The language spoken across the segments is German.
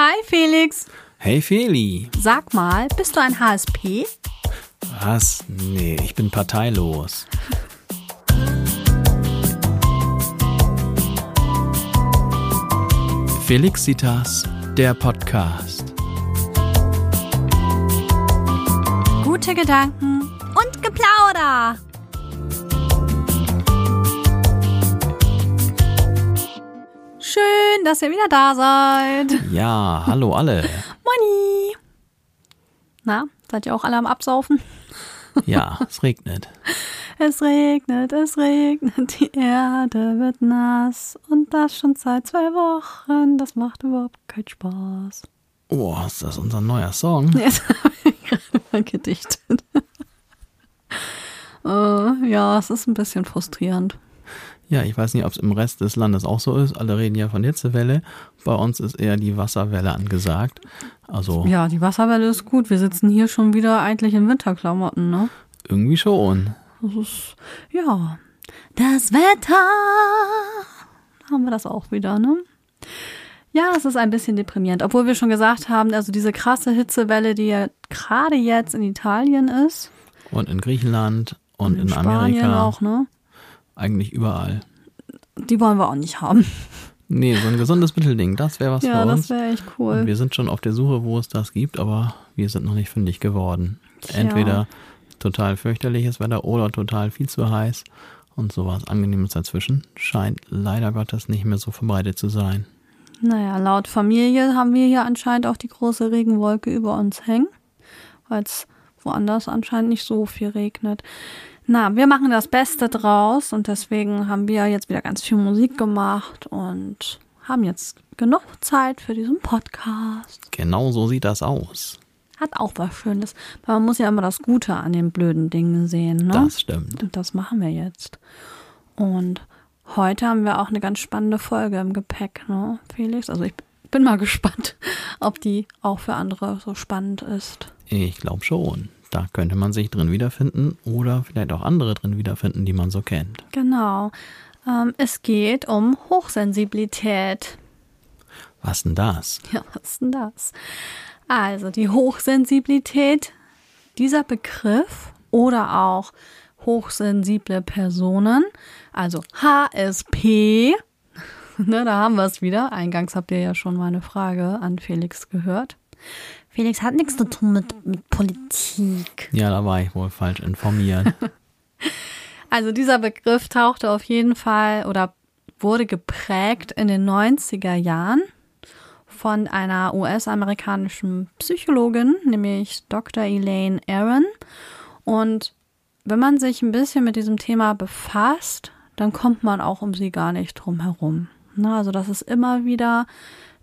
Hi Felix. Hey Feli. Sag mal, bist du ein HSP? Was? Nee, ich bin parteilos. Felixitas, der Podcast. Gute Gedanken und Geplauder. Schön, dass ihr wieder da seid. Ja, hallo alle. Moni. Na, seid ihr auch alle am Absaufen? Ja, es regnet. Es regnet, es regnet, die Erde wird nass und das schon seit zwei Wochen. Das macht überhaupt keinen Spaß. Oh, ist das unser neuer Song? Jetzt habe ich gerade mal gedichtet. äh, ja, es ist ein bisschen frustrierend. Ja, ich weiß nicht, ob es im Rest des Landes auch so ist. Alle reden ja von Hitzewelle. Bei uns ist eher die Wasserwelle angesagt. Also Ja, die Wasserwelle ist gut. Wir sitzen hier schon wieder eigentlich in Winterklamotten, ne? irgendwie schon. Das ist, ja. Das Wetter. Haben wir das auch wieder, ne? Ja, es ist ein bisschen deprimierend. Obwohl wir schon gesagt haben, also diese krasse Hitzewelle, die ja gerade jetzt in Italien ist. Und in Griechenland und, in, Spanien Amerika. auch, ne? Eigentlich überall. Die wollen wir auch nicht haben. Nee, so ein gesundes Mittelding, das wäre was ja, für das uns. wäre echt Und cool. wir sind schon auf der Suche, wo es das gibt, aber wir sind noch nicht fündig geworden. Tja. Entweder total fürchterliches Wetter oder total viel zu heiß und sowas Angenehmes dazwischen scheint leider Gottes nicht mehr so verbreitet zu sein. Naja, laut Familie haben wir hier anscheinend auch die große Regenwolke über uns hängen, weil es woanders anscheinend nicht so viel regnet. Na, wir machen das Beste draus und deswegen haben wir jetzt wieder ganz viel Musik gemacht und haben jetzt genug Zeit für diesen Podcast. Genau so sieht das aus. Hat auch was Schönes, weil man muss ja immer das Gute an den blöden Dingen sehen, ne? Das stimmt. Und das machen wir jetzt. Und heute haben wir auch eine ganz spannende Folge im Gepäck, ne, Felix? Also ich bin mal gespannt, ob die auch für andere so spannend ist. Ich glaube schon. Da könnte man sich drin wiederfinden oder vielleicht auch andere drin wiederfinden, die man so kennt. Genau. Ähm, es geht um Hochsensibilität. Was denn das? Ja, was denn das? Also die Hochsensibilität, dieser Begriff oder auch hochsensible Personen, also HSP, ne, da haben wir es wieder. Eingangs habt ihr ja schon meine Frage an Felix gehört. Felix hat nichts zu tun mit, mit Politik. Ja, da war ich wohl falsch informiert. Also dieser Begriff tauchte auf jeden Fall oder wurde geprägt in den 90er Jahren von einer US-amerikanischen Psychologin, nämlich Dr. Elaine Aaron. Und wenn man sich ein bisschen mit diesem Thema befasst, dann kommt man auch um sie gar nicht drum herum. Na, also das ist immer wieder,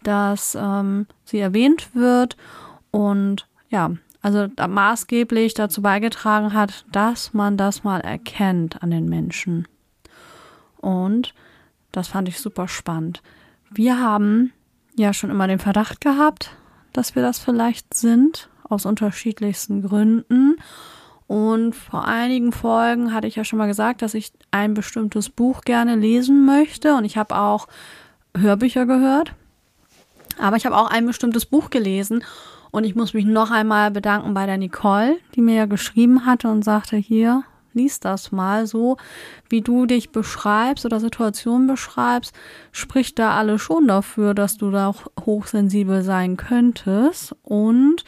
dass ähm, sie erwähnt wird und ja, also maßgeblich dazu beigetragen hat, dass man das mal erkennt an den Menschen. Und das fand ich super spannend. Wir haben ja schon immer den Verdacht gehabt, dass wir das vielleicht sind, aus unterschiedlichsten Gründen. Und vor einigen Folgen hatte ich ja schon mal gesagt, dass ich ein bestimmtes Buch gerne lesen möchte. Und ich habe auch Hörbücher gehört. Aber ich habe auch ein bestimmtes Buch gelesen. Und ich muss mich noch einmal bedanken bei der Nicole, die mir ja geschrieben hatte und sagte, hier, lies das mal so, wie du dich beschreibst oder Situationen beschreibst, spricht da alles schon dafür, dass du da auch hochsensibel sein könntest. Und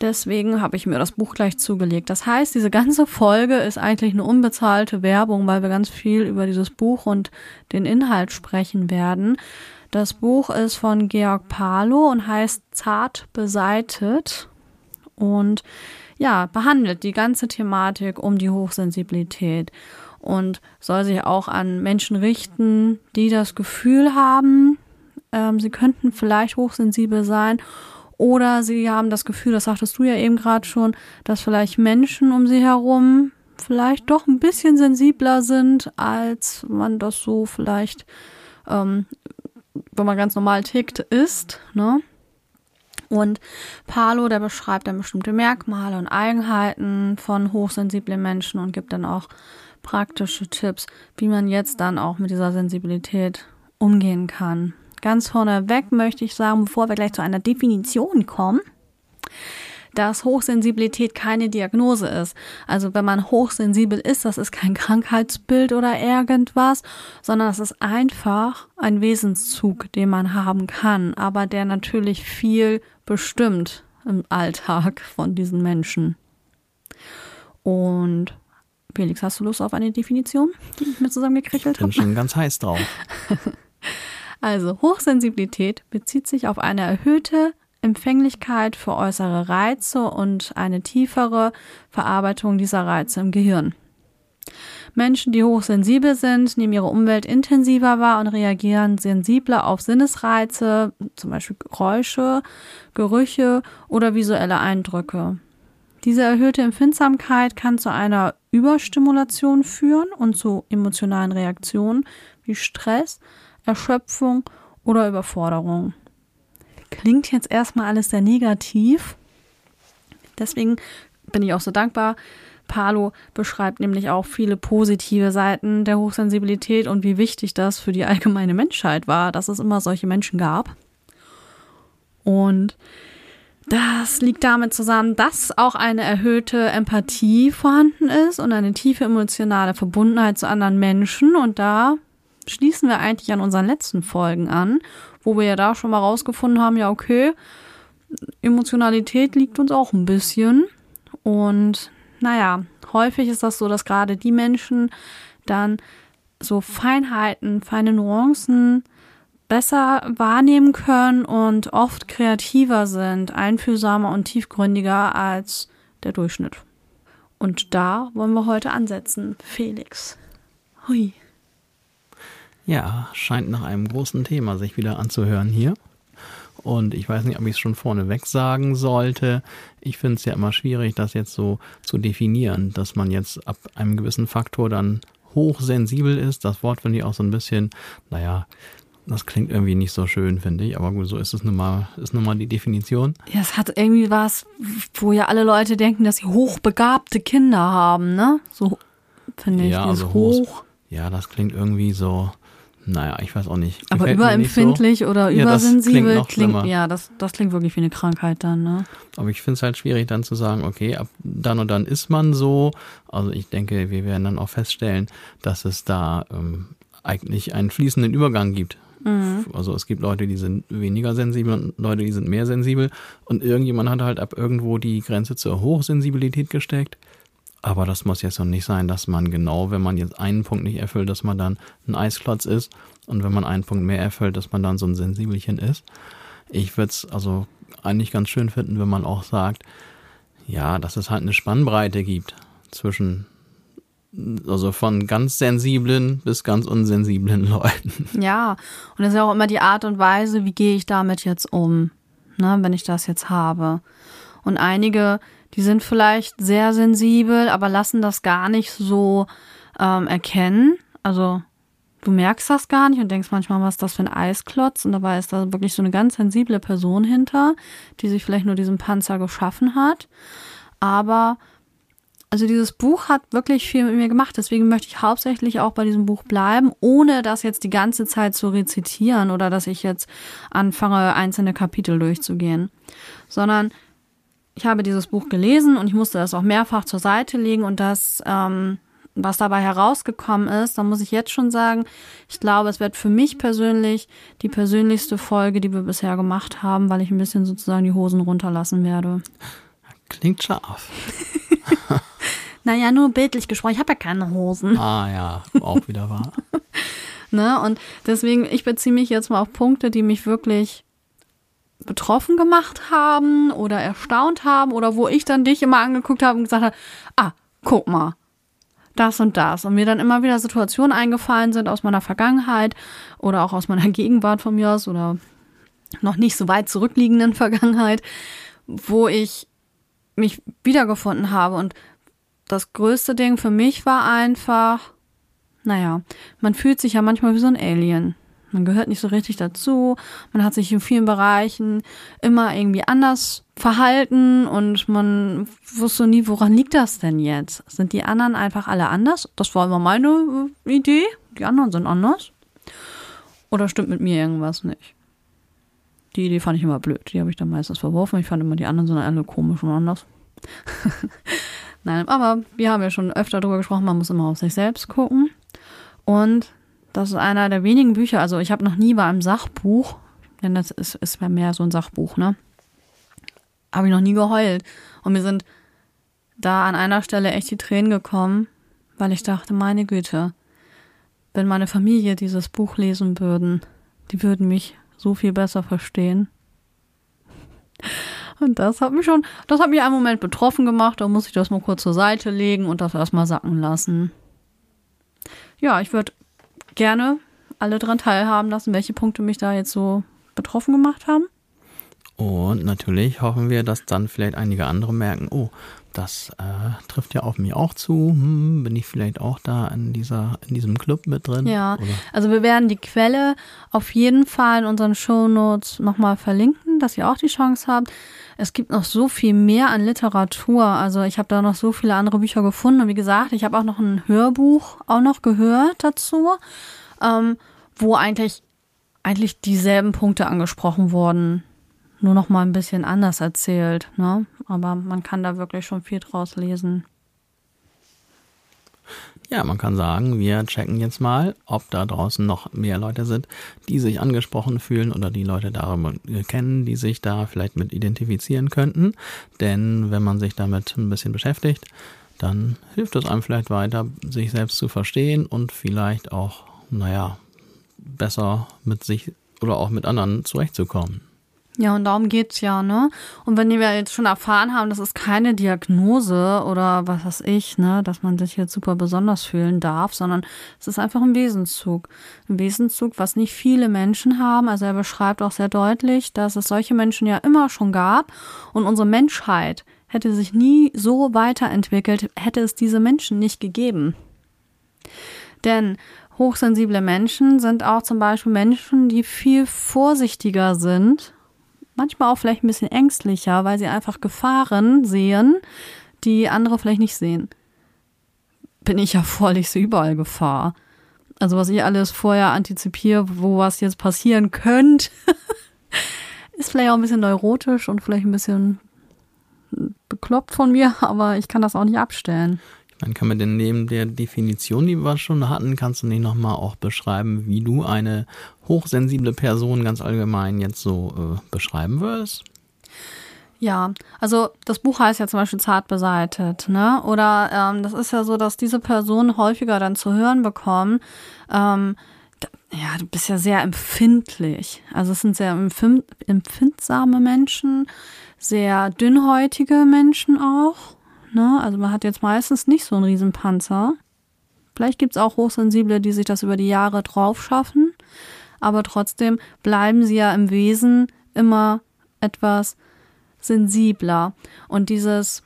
deswegen habe ich mir das Buch gleich zugelegt. Das heißt, diese ganze Folge ist eigentlich eine unbezahlte Werbung, weil wir ganz viel über dieses Buch und den Inhalt sprechen werden. Das Buch ist von Georg Palo und heißt Zart beseitet und ja, behandelt die ganze Thematik um die Hochsensibilität und soll sich auch an Menschen richten, die das Gefühl haben, ähm, sie könnten vielleicht hochsensibel sein oder sie haben das Gefühl, das sagtest du ja eben gerade schon, dass vielleicht Menschen um sie herum vielleicht doch ein bisschen sensibler sind, als man das so vielleicht ähm, wenn man ganz normal tickt, ist. Ne? Und Palo, der beschreibt dann bestimmte Merkmale und Eigenheiten von hochsensiblen Menschen und gibt dann auch praktische Tipps, wie man jetzt dann auch mit dieser Sensibilität umgehen kann. ganz vorneweg möchte ich sagen, bevor wir gleich zu einer Definition kommen, dass Hochsensibilität keine Diagnose ist. Also wenn man hochsensibel ist, das ist kein Krankheitsbild oder irgendwas, sondern das ist einfach ein Wesenszug, den man haben kann, aber der natürlich viel bestimmt im Alltag von diesen Menschen. Und Felix, hast du Lust auf eine Definition, die ich mir zusammengekrickelt habe? Ich bin schon ganz heiß drauf. also Hochsensibilität bezieht sich auf eine erhöhte Empfänglichkeit für äußere Reize und eine tiefere Verarbeitung dieser Reize im Gehirn. Menschen, die hochsensibel sind, nehmen ihre Umwelt intensiver wahr und reagieren sensibler auf Sinnesreize, zum Beispiel Geräusche, Gerüche oder visuelle Eindrücke. Diese erhöhte Empfindsamkeit kann zu einer Überstimulation führen und zu emotionalen Reaktionen wie Stress, Erschöpfung oder Überforderung. Klingt jetzt erstmal alles sehr negativ. Deswegen bin ich auch so dankbar. Palo beschreibt nämlich auch viele positive Seiten der Hochsensibilität und wie wichtig das für die allgemeine Menschheit war, dass es immer solche Menschen gab. Und das liegt damit zusammen, dass auch eine erhöhte Empathie vorhanden ist und eine tiefe emotionale Verbundenheit zu anderen Menschen. Und da schließen wir eigentlich an unseren letzten Folgen an, wo wir ja da schon mal rausgefunden haben, ja, okay, Emotionalität liegt uns auch ein bisschen. Und naja, häufig ist das so, dass gerade die Menschen dann so Feinheiten, feine Nuancen besser wahrnehmen können und oft kreativer sind, einfühlsamer und tiefgründiger als der Durchschnitt. Und da wollen wir heute ansetzen, Felix. Hui. Ja, scheint nach einem großen Thema sich wieder anzuhören hier. Und ich weiß nicht, ob ich es schon vorneweg sagen sollte. Ich finde es ja immer schwierig, das jetzt so zu definieren, dass man jetzt ab einem gewissen Faktor dann hochsensibel ist. Das Wort finde ich auch so ein bisschen, naja, das klingt irgendwie nicht so schön, finde ich, aber gut, so ist es nun mal, ist nun mal die Definition. Ja, es hat irgendwie was, wo ja alle Leute denken, dass sie hochbegabte Kinder haben, ne? So finde ich, ja, also hoch. Ja, das klingt irgendwie so, naja, ich weiß auch nicht. Aber überempfindlich so. oder ja, übersensibel das klingt, klingt ja, das, das klingt wirklich wie eine Krankheit dann, ne? Aber ich finde es halt schwierig dann zu sagen, okay, ab dann und dann ist man so. Also ich denke, wir werden dann auch feststellen, dass es da ähm, eigentlich einen fließenden Übergang gibt Mhm. Also es gibt Leute, die sind weniger sensibel und Leute, die sind mehr sensibel. Und irgendjemand hat halt ab irgendwo die Grenze zur Hochsensibilität gesteckt. Aber das muss jetzt noch nicht sein, dass man genau, wenn man jetzt einen Punkt nicht erfüllt, dass man dann ein Eisklotz ist. Und wenn man einen Punkt mehr erfüllt, dass man dann so ein Sensibelchen ist. Ich würde es also eigentlich ganz schön finden, wenn man auch sagt, ja, dass es halt eine Spannbreite gibt zwischen also von ganz sensiblen bis ganz unsensiblen Leuten. Ja, und das ist ja auch immer die Art und Weise, wie gehe ich damit jetzt um, ne, wenn ich das jetzt habe. Und einige, die sind vielleicht sehr sensibel, aber lassen das gar nicht so ähm, erkennen. Also du merkst das gar nicht und denkst manchmal, was ist das für ein Eisklotz? Und dabei ist da wirklich so eine ganz sensible Person hinter, die sich vielleicht nur diesen Panzer geschaffen hat. Aber also dieses Buch hat wirklich viel mit mir gemacht, deswegen möchte ich hauptsächlich auch bei diesem Buch bleiben, ohne das jetzt die ganze Zeit zu rezitieren oder dass ich jetzt anfange, einzelne Kapitel durchzugehen, sondern ich habe dieses Buch gelesen und ich musste das auch mehrfach zur Seite legen und das, ähm, was dabei herausgekommen ist, da muss ich jetzt schon sagen, ich glaube, es wird für mich persönlich die persönlichste Folge, die wir bisher gemacht haben, weil ich ein bisschen sozusagen die Hosen runterlassen werde. Klingt scharf. Naja, nur bildlich gesprochen. Ich habe ja keine Hosen. Ah ja, auch wieder wahr. ne? Und deswegen, ich beziehe mich jetzt mal auf Punkte, die mich wirklich betroffen gemacht haben oder erstaunt haben oder wo ich dann dich immer angeguckt habe und gesagt habe, ah, guck mal, das und das. Und mir dann immer wieder Situationen eingefallen sind aus meiner Vergangenheit oder auch aus meiner Gegenwart von mir aus oder noch nicht so weit zurückliegenden Vergangenheit, wo ich mich wiedergefunden habe und das größte Ding für mich war einfach, naja, man fühlt sich ja manchmal wie so ein Alien. Man gehört nicht so richtig dazu. Man hat sich in vielen Bereichen immer irgendwie anders verhalten und man wusste nie, woran liegt das denn jetzt? Sind die anderen einfach alle anders? Das war immer meine äh, Idee. Die anderen sind anders. Oder stimmt mit mir irgendwas nicht? Die Idee fand ich immer blöd. Die habe ich dann meistens verworfen. Ich fand immer, die anderen sind alle komisch und anders. Nein, aber wir haben ja schon öfter darüber gesprochen, man muss immer auf sich selbst gucken. Und das ist einer der wenigen Bücher, also ich habe noch nie bei einem Sachbuch, denn das ist, ist mehr so ein Sachbuch, ne? Habe ich noch nie geheult. Und mir sind da an einer Stelle echt die Tränen gekommen, weil ich dachte, meine Güte, wenn meine Familie dieses Buch lesen würden, die würden mich so viel besser verstehen. Und das hat mich schon, das hat mich einen Moment betroffen gemacht. Da muss ich das mal kurz zur Seite legen und das erstmal sacken lassen. Ja, ich würde gerne alle daran teilhaben lassen, welche Punkte mich da jetzt so betroffen gemacht haben. Und natürlich hoffen wir, dass dann vielleicht einige andere merken, oh, das äh, trifft ja auf mich auch zu. Hm, bin ich vielleicht auch da in dieser, in diesem Club mit drin? Ja, Oder? also wir werden die Quelle auf jeden Fall in unseren Shownotes nochmal verlinken, dass ihr auch die Chance habt. Es gibt noch so viel mehr an Literatur. Also ich habe da noch so viele andere Bücher gefunden. Und wie gesagt, ich habe auch noch ein Hörbuch auch noch gehört dazu, ähm, wo eigentlich, eigentlich dieselben Punkte angesprochen wurden nur noch mal ein bisschen anders erzählt. Ne? Aber man kann da wirklich schon viel draus lesen. Ja, man kann sagen, wir checken jetzt mal, ob da draußen noch mehr Leute sind, die sich angesprochen fühlen oder die Leute darüber kennen, die sich da vielleicht mit identifizieren könnten. Denn wenn man sich damit ein bisschen beschäftigt, dann hilft es einem vielleicht weiter, sich selbst zu verstehen und vielleicht auch, naja, besser mit sich oder auch mit anderen zurechtzukommen. Ja, und darum geht's ja, ne? Und wenn wir jetzt schon erfahren haben, das ist keine Diagnose oder was weiß ich, ne, dass man sich jetzt super besonders fühlen darf, sondern es ist einfach ein Wesenszug. Ein Wesenszug, was nicht viele Menschen haben. Also er beschreibt auch sehr deutlich, dass es solche Menschen ja immer schon gab und unsere Menschheit hätte sich nie so weiterentwickelt, hätte es diese Menschen nicht gegeben. Denn hochsensible Menschen sind auch zum Beispiel Menschen, die viel vorsichtiger sind manchmal auch vielleicht ein bisschen ängstlicher, weil sie einfach Gefahren sehen, die andere vielleicht nicht sehen. Bin ich ja voll, ich sehe überall Gefahr. Also was ich alles vorher antizipiere, wo was jetzt passieren könnte, ist vielleicht auch ein bisschen neurotisch und vielleicht ein bisschen bekloppt von mir, aber ich kann das auch nicht abstellen. Dann kann man denn neben der Definition, die wir schon hatten, kannst du nicht nochmal auch beschreiben, wie du eine hochsensible Person ganz allgemein jetzt so äh, beschreiben würdest? Ja, also das Buch heißt ja zum Beispiel zart beseitet, ne? Oder ähm, das ist ja so, dass diese Personen häufiger dann zu hören bekommen, ähm, ja, du bist ja sehr empfindlich. Also es sind sehr empfindsame Menschen, sehr dünnhäutige Menschen auch. Ne? Also man hat jetzt meistens nicht so einen Riesenpanzer. Vielleicht gibt's auch Hochsensible, die sich das über die Jahre drauf schaffen, aber trotzdem bleiben sie ja im Wesen immer etwas sensibler. Und dieses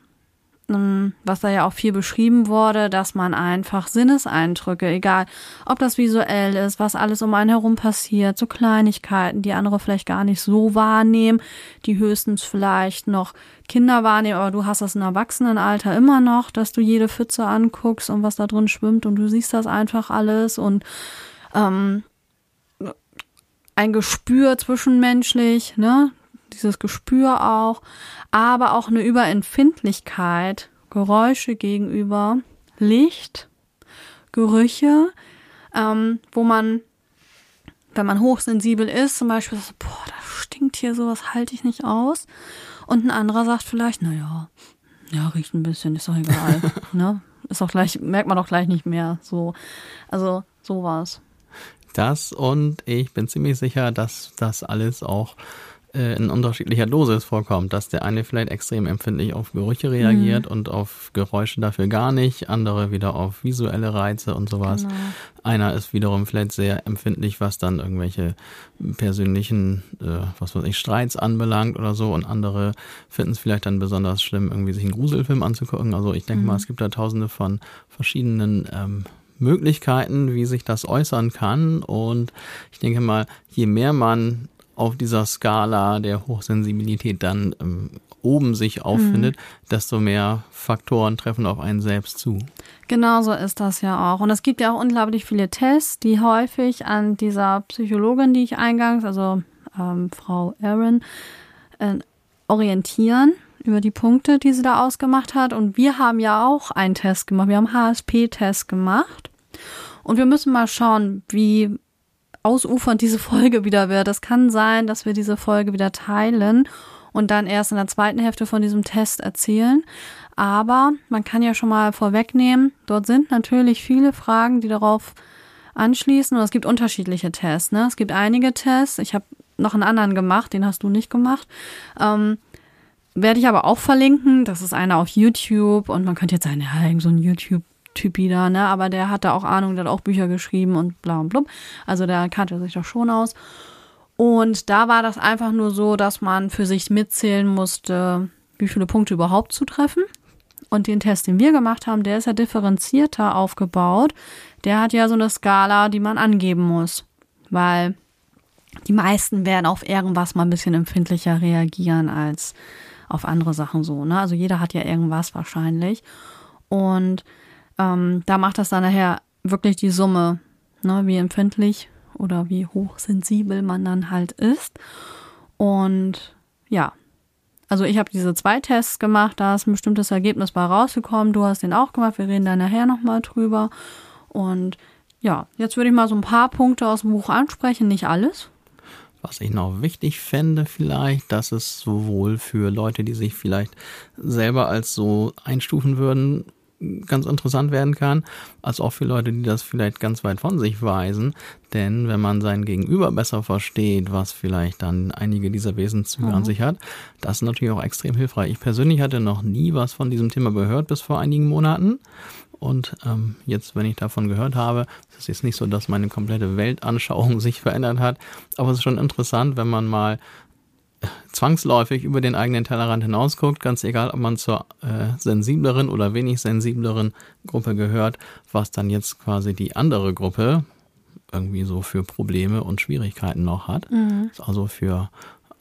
was da ja auch viel beschrieben wurde, dass man einfach Sinneseindrücke, egal ob das visuell ist, was alles um einen herum passiert, so Kleinigkeiten, die andere vielleicht gar nicht so wahrnehmen, die höchstens vielleicht noch Kinder wahrnehmen, aber du hast das im Erwachsenenalter immer noch, dass du jede Pfütze anguckst und was da drin schwimmt und du siehst das einfach alles und ähm, ein Gespür zwischenmenschlich, ne? Dieses Gespür auch aber auch eine Überempfindlichkeit, Geräusche gegenüber, Licht, Gerüche, ähm, wo man, wenn man hochsensibel ist, zum Beispiel, so, boah, das stinkt hier sowas, halte ich nicht aus. Und ein anderer sagt vielleicht, naja, ja, riecht ein bisschen, ist doch egal. ne? Ist auch gleich, merkt man doch gleich nicht mehr. So, also sowas. Das und ich bin ziemlich sicher, dass das alles auch in unterschiedlicher Dosis vorkommt, dass der eine vielleicht extrem empfindlich auf Gerüche reagiert mhm. und auf Geräusche dafür gar nicht, andere wieder auf visuelle Reize und sowas. Genau. Einer ist wiederum vielleicht sehr empfindlich, was dann irgendwelche persönlichen, äh, was weiß ich, Streits anbelangt oder so und andere finden es vielleicht dann besonders schlimm, irgendwie sich einen Gruselfilm anzugucken. Also ich denke mhm. mal, es gibt da tausende von verschiedenen ähm, Möglichkeiten, wie sich das äußern kann. Und ich denke mal, je mehr man auf dieser Skala der Hochsensibilität dann ähm, oben sich auffindet, mhm. desto mehr Faktoren treffen auf einen selbst zu. Genau so ist das ja auch. Und es gibt ja auch unglaublich viele Tests, die häufig an dieser Psychologin, die ich eingangs, also ähm, Frau Aaron, äh, orientieren über die Punkte, die sie da ausgemacht hat. Und wir haben ja auch einen Test gemacht. Wir haben HSP-Test gemacht. Und wir müssen mal schauen, wie ausufernd diese Folge wieder wird. Es kann sein, dass wir diese Folge wieder teilen und dann erst in der zweiten Hälfte von diesem Test erzählen. Aber man kann ja schon mal vorwegnehmen, dort sind natürlich viele Fragen, die darauf anschließen. Und es gibt unterschiedliche Tests. Ne? Es gibt einige Tests. Ich habe noch einen anderen gemacht, den hast du nicht gemacht. Ähm, werde ich aber auch verlinken. Das ist einer auf YouTube und man könnte jetzt sagen, ja, so ein YouTube-Typi da, ne? Aber der hat da auch Ahnung, der hat auch Bücher geschrieben und bla und blub. Also der kannte sich doch schon aus. Und da war das einfach nur so, dass man für sich mitzählen musste, wie viele Punkte überhaupt zu treffen. Und den Test, den wir gemacht haben, der ist ja differenzierter aufgebaut. Der hat ja so eine Skala, die man angeben muss. Weil die meisten werden auf irgendwas mal ein bisschen empfindlicher reagieren als auf andere Sachen so. Ne? Also jeder hat ja irgendwas wahrscheinlich. Und ähm, da macht das dann nachher wirklich die Summe, ne? wie empfindlich oder wie hochsensibel man dann halt ist. Und ja, also ich habe diese zwei Tests gemacht, da ist ein bestimmtes Ergebnis bei rausgekommen. Du hast den auch gemacht, wir reden da nachher nochmal drüber. Und ja, jetzt würde ich mal so ein paar Punkte aus dem Buch ansprechen, nicht alles. Was ich noch wichtig fände vielleicht, dass es sowohl für Leute, die sich vielleicht selber als so einstufen würden, ganz interessant werden kann, als auch für Leute, die das vielleicht ganz weit von sich weisen. Denn wenn man sein Gegenüber besser versteht, was vielleicht dann einige dieser Wesenszüge mhm. an sich hat, das ist natürlich auch extrem hilfreich. Ich persönlich hatte noch nie was von diesem Thema gehört bis vor einigen Monaten. Und ähm, jetzt, wenn ich davon gehört habe, ist es jetzt nicht so, dass meine komplette Weltanschauung sich verändert hat. Aber es ist schon interessant, wenn man mal zwangsläufig über den eigenen Tellerrand hinausguckt, ganz egal, ob man zur äh, sensibleren oder wenig sensibleren Gruppe gehört, was dann jetzt quasi die andere Gruppe irgendwie so für Probleme und Schwierigkeiten noch hat. Mhm. Also für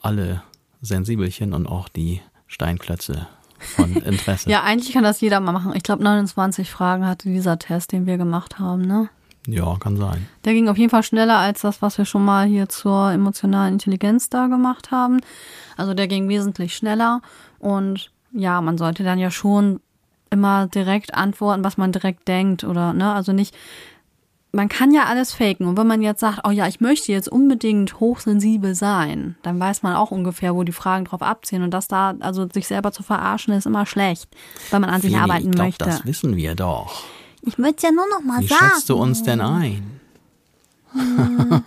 alle Sensibelchen und auch die Steinklötze von Interesse. ja, eigentlich kann das jeder mal machen. Ich glaube, 29 Fragen hatte dieser Test, den wir gemacht haben, ne? Ja, kann sein. Der ging auf jeden Fall schneller als das, was wir schon mal hier zur emotionalen Intelligenz da gemacht haben. Also der ging wesentlich schneller und ja, man sollte dann ja schon immer direkt antworten, was man direkt denkt oder ne, also nicht man kann ja alles faken. Und wenn man jetzt sagt, oh ja, ich möchte jetzt unbedingt hochsensibel sein, dann weiß man auch ungefähr, wo die Fragen drauf abziehen. Und das da, also sich selber zu verarschen, ist immer schlecht, wenn man an sich arbeiten ich glaub, möchte. Das wissen wir doch. Ich möchte es ja nur noch mal Wie sagen. Wie schätzt du uns denn ein? Hm.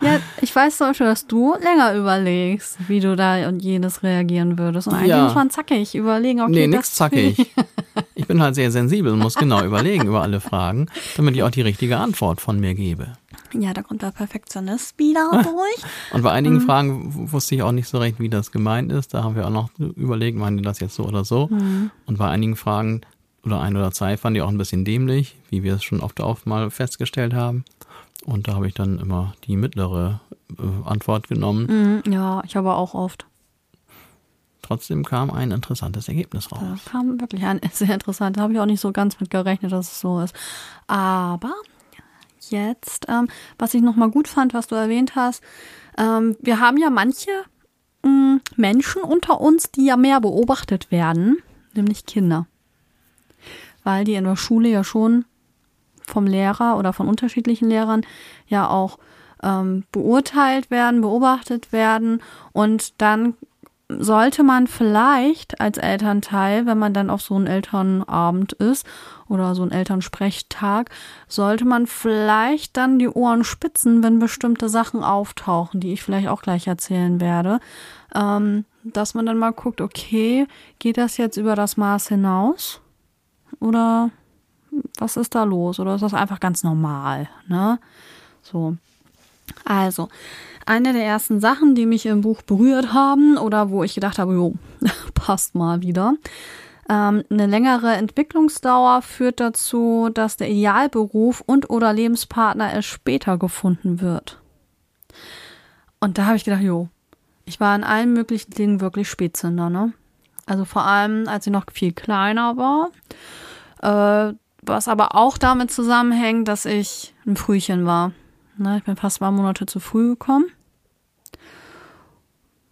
Ja, ich weiß zum Beispiel, dass du länger überlegst, wie du da und jenes reagieren würdest. Und eigentlich ja. muss man zackig überlegen, okay, Nee, nix zackig. Ich bin halt sehr sensibel und muss genau überlegen über alle Fragen, damit ich auch die richtige Antwort von mir gebe. Ja, da kommt der Perfektionist wieder durch. Und bei einigen mhm. Fragen wusste ich auch nicht so recht, wie das gemeint ist. Da haben wir auch noch überlegt, meinen die das jetzt so oder so. Mhm. Und bei einigen Fragen oder ein oder zwei fand ich auch ein bisschen dämlich, wie wir es schon oft auf mal festgestellt haben. Und da habe ich dann immer die mittlere äh, Antwort genommen. Mhm, ja, ich habe auch oft. Trotzdem kam ein interessantes Ergebnis raus. Da kam wirklich ein sehr interessant. Da habe ich auch nicht so ganz mit gerechnet, dass es so ist. Aber jetzt, ähm, was ich nochmal gut fand, was du erwähnt hast, ähm, wir haben ja manche mh, mm, Menschen unter uns, die ja mehr beobachtet werden, nämlich Kinder. Weil die in der Schule ja schon vom Lehrer oder von unterschiedlichen Lehrern ja auch ähm, beurteilt werden, beobachtet werden und dann sollte man vielleicht als Elternteil, wenn man dann auf so einen Elternabend ist oder so einen Elternsprechtag, sollte man vielleicht dann die Ohren spitzen, wenn bestimmte Sachen auftauchen, die ich vielleicht auch gleich erzählen werde. Ähm, dass man dann mal guckt, okay, geht das jetzt über das Maß hinaus? Oder was ist da los? Oder ist das einfach ganz normal? Ne? So. Also, eine der ersten Sachen, die mich im Buch berührt haben oder wo ich gedacht habe, jo, passt mal wieder. Ähm, eine längere Entwicklungsdauer führt dazu, dass der Idealberuf und oder Lebenspartner erst später gefunden wird. Und da habe ich gedacht, jo, ich war in allen möglichen Dingen wirklich Spätzünder, ne? Also vor allem, als ich noch viel kleiner war. Äh, was aber auch damit zusammenhängt, dass ich ein Frühchen war. Ne, ich bin fast zwei Monate zu früh gekommen.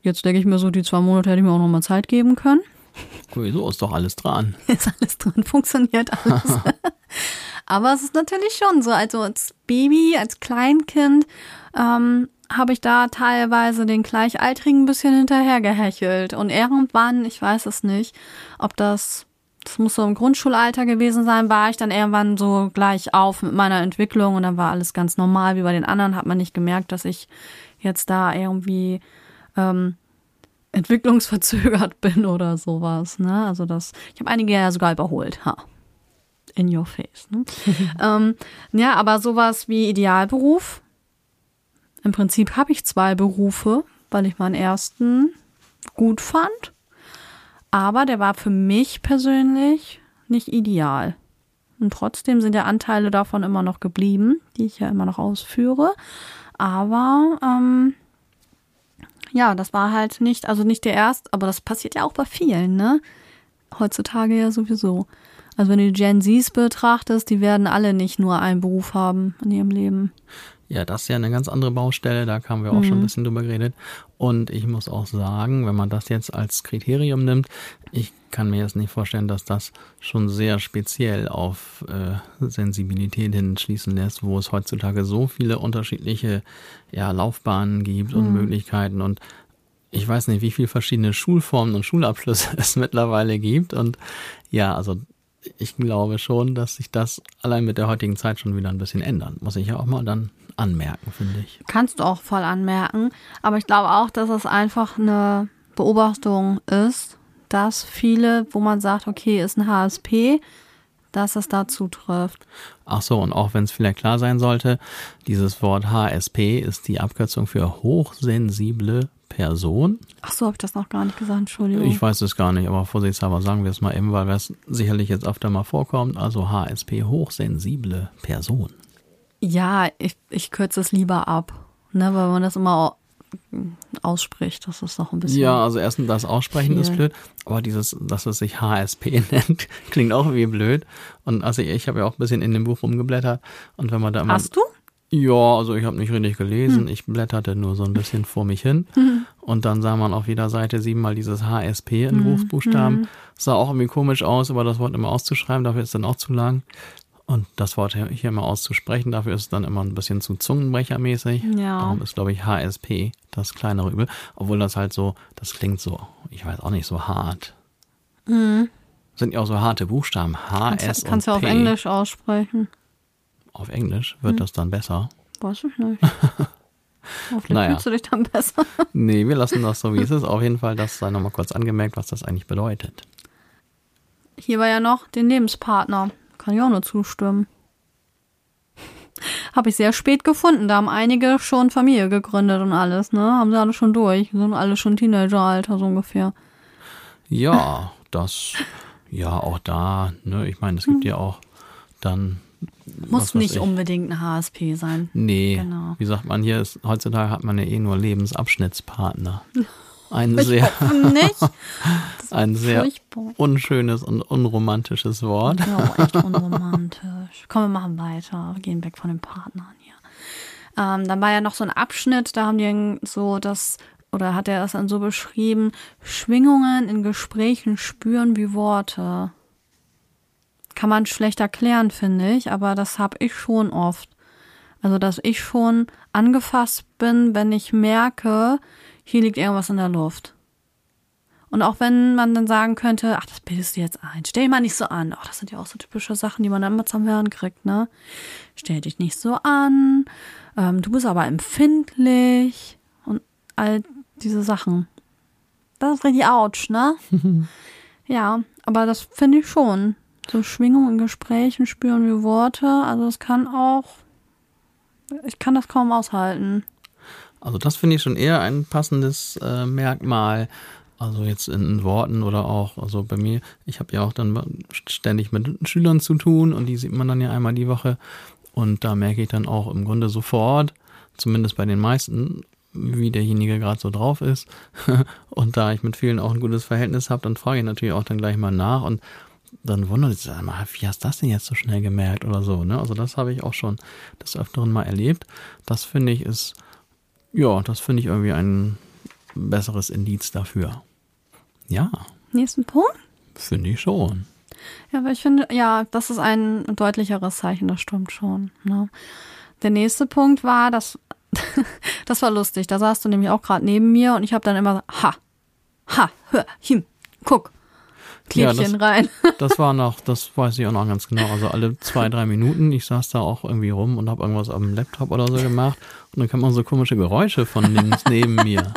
Jetzt denke ich mir so, die zwei Monate hätte ich mir auch noch mal Zeit geben können. Sowieso ist doch alles dran. Ist alles dran, funktioniert alles. Aber es ist natürlich schon so, also als Baby, als Kleinkind ähm, habe ich da teilweise den Gleichaltrigen ein bisschen hinterhergehechelt. Und irgendwann, ich weiß es nicht, ob das, das muss so im Grundschulalter gewesen sein, war ich dann irgendwann so gleich auf mit meiner Entwicklung und dann war alles ganz normal wie bei den anderen. Hat man nicht gemerkt, dass ich jetzt da irgendwie ähm, entwicklungsverzögert bin oder sowas. Ne? Also das, ich habe einige ja sogar überholt. Ha. In your face. Ne? ähm, ja, aber sowas wie Idealberuf. Im Prinzip habe ich zwei Berufe, weil ich meinen ersten gut fand. Aber der war für mich persönlich nicht ideal. Und trotzdem sind ja Anteile davon immer noch geblieben, die ich ja immer noch ausführe. Aber ähm, ja, das war halt nicht, also nicht der erste, aber das passiert ja auch bei vielen, ne? Heutzutage ja sowieso. Also wenn du die Gen Zs betrachtest, die werden alle nicht nur einen Beruf haben in ihrem Leben. Ja, das ist ja eine ganz andere Baustelle, da haben wir auch mhm. schon ein mhm. bisschen drüber geredet. Und ich muss auch sagen, wenn man das jetzt als Kriterium nimmt, ich kann mir jetzt nicht vorstellen, dass das schon sehr speziell auf äh, Sensibilität hin schließen lässt, wo es heutzutage so viele unterschiedliche ja, Laufbahnen gibt mhm. und Möglichkeiten und ich weiß nicht, wie viele verschiedene Schulformen und Schulabschlüsse es mittlerweile gibt. Und ja, also ich glaube schon, dass sich das allein mit der heutigen Zeit schon wieder ein bisschen ändern. Muss ich ja auch mal dann anmerken, finde ich. Kannst du auch voll anmerken. Aber ich glaube auch, dass es einfach eine Beobachtung ist, dass viele, wo man sagt, okay, ist ein HSP, dass es da zutrifft. Ach so, und auch wenn es vielleicht klar sein sollte, dieses Wort HSP ist die Abkürzung für hochsensible Person. Ach so, habe ich das noch gar nicht gesagt, Entschuldigung. Ich weiß es gar nicht, aber vorsichtshalber sagen wir es mal eben, weil das sicherlich jetzt öfter mal vorkommt. Also HSP, hochsensible Person. Ja, ich, ich kürze es lieber ab, ne, weil man das immer ausspricht, das ist noch ein bisschen. Ja, also erstens das Aussprechen viel. ist blöd, aber dieses, dass es sich HSP nennt, klingt auch wie blöd. Und also ich habe ja auch ein bisschen in dem Buch rumgeblättert und wenn man da immer. Hast du? Ja, also ich habe nicht richtig gelesen. Hm. Ich blätterte nur so ein bisschen vor mich hin. Hm. Und dann sah man auf jeder Seite siebenmal dieses HSP in hm. Großbuchstaben. Hm. Sah auch irgendwie komisch aus, aber das Wort immer auszuschreiben, dafür ist dann auch zu lang. Und das Wort hier mal auszusprechen, dafür ist es dann immer ein bisschen zu zungenbrechermäßig. Ja. Darum ist, glaube ich, HSP das kleinere Übel. Obwohl das halt so, das klingt so, ich weiß auch nicht, so hart. Mhm. Sind ja auch so harte Buchstaben. H, kannst, S kannst und du auf Englisch aussprechen. Auf Englisch wird mhm. das dann besser. Weiß ich nicht. Hoffentlich naja. fühlst du dich dann besser. nee, wir lassen das so, wie es ist. Auf jeden Fall, das sei nochmal kurz angemerkt, was das eigentlich bedeutet. Hier war ja noch den Lebenspartner. Kann ich auch nur zustimmen. Habe ich sehr spät gefunden. Da haben einige schon Familie gegründet und alles, ne? Haben sie alle schon durch. Sind alle schon Teenageralter, so ungefähr. Ja, das, ja, auch da, ne? Ich meine, es gibt hm. ja auch dann. Muss nicht ich. unbedingt ein HSP sein. Nee. Genau. Wie sagt man hier, ist, heutzutage hat man ja eh nur Lebensabschnittspartner. Ein ich sehr, ein sehr furchtbar. unschönes und unromantisches Wort. Ja, echt unromantisch. Komm, wir machen weiter. Wir gehen weg von den Partnern hier. Ähm, dann war ja noch so ein Abschnitt, da haben die so das, oder hat er das dann so beschrieben, Schwingungen in Gesprächen spüren wie Worte. Kann man schlecht erklären, finde ich, aber das habe ich schon oft. Also, dass ich schon angefasst bin, wenn ich merke, hier liegt irgendwas in der Luft. Und auch wenn man dann sagen könnte, ach, das bildest du jetzt ein, stell dich mal nicht so an. Ach, das sind ja auch so typische Sachen, die man dann immer zum Hören kriegt, ne? Stell dich nicht so an, ähm, du bist aber empfindlich und all diese Sachen. Das ist richtig ouch, ne? ja, aber das finde ich schon. So Schwingungen in Gesprächen spüren wie Worte, also das kann auch, ich kann das kaum aushalten. Also das finde ich schon eher ein passendes äh, Merkmal. Also jetzt in, Worten oder auch, also bei mir, ich habe ja auch dann ständig mit Schülern zu tun und die sieht man dann ja einmal die Woche. Und da merke ich dann auch im Grunde sofort, zumindest bei den meisten, wie derjenige gerade so drauf ist. und da ich mit vielen auch ein gutes Verhältnis habe, dann frage ich natürlich auch dann gleich mal nach und dann wundert sich, wie hast du das denn jetzt so schnell gemerkt oder so. Ne? Also das habe ich auch schon des Öfteren mal erlebt. Das finde ich ist, ja, das finde ich irgendwie ein besseres Indiz dafür. Ja. Nächsten Punkt? Finde ich schon. Ja, aber ich finde, ja, das ist ein deutlicheres Zeichen, das stimmt schon. Ne? Der nächste Punkt war, dass das war lustig. Da saßt du nämlich auch gerade neben mir und ich habe dann immer ha, ha, hör, him, guck, Klebchen ja, das, rein. das war noch, das weiß ich auch noch ganz genau. Also alle zwei, drei Minuten, ich saß da auch irgendwie rum und habe irgendwas am Laptop oder so gemacht und dann kam man so komische Geräusche von links neben mir.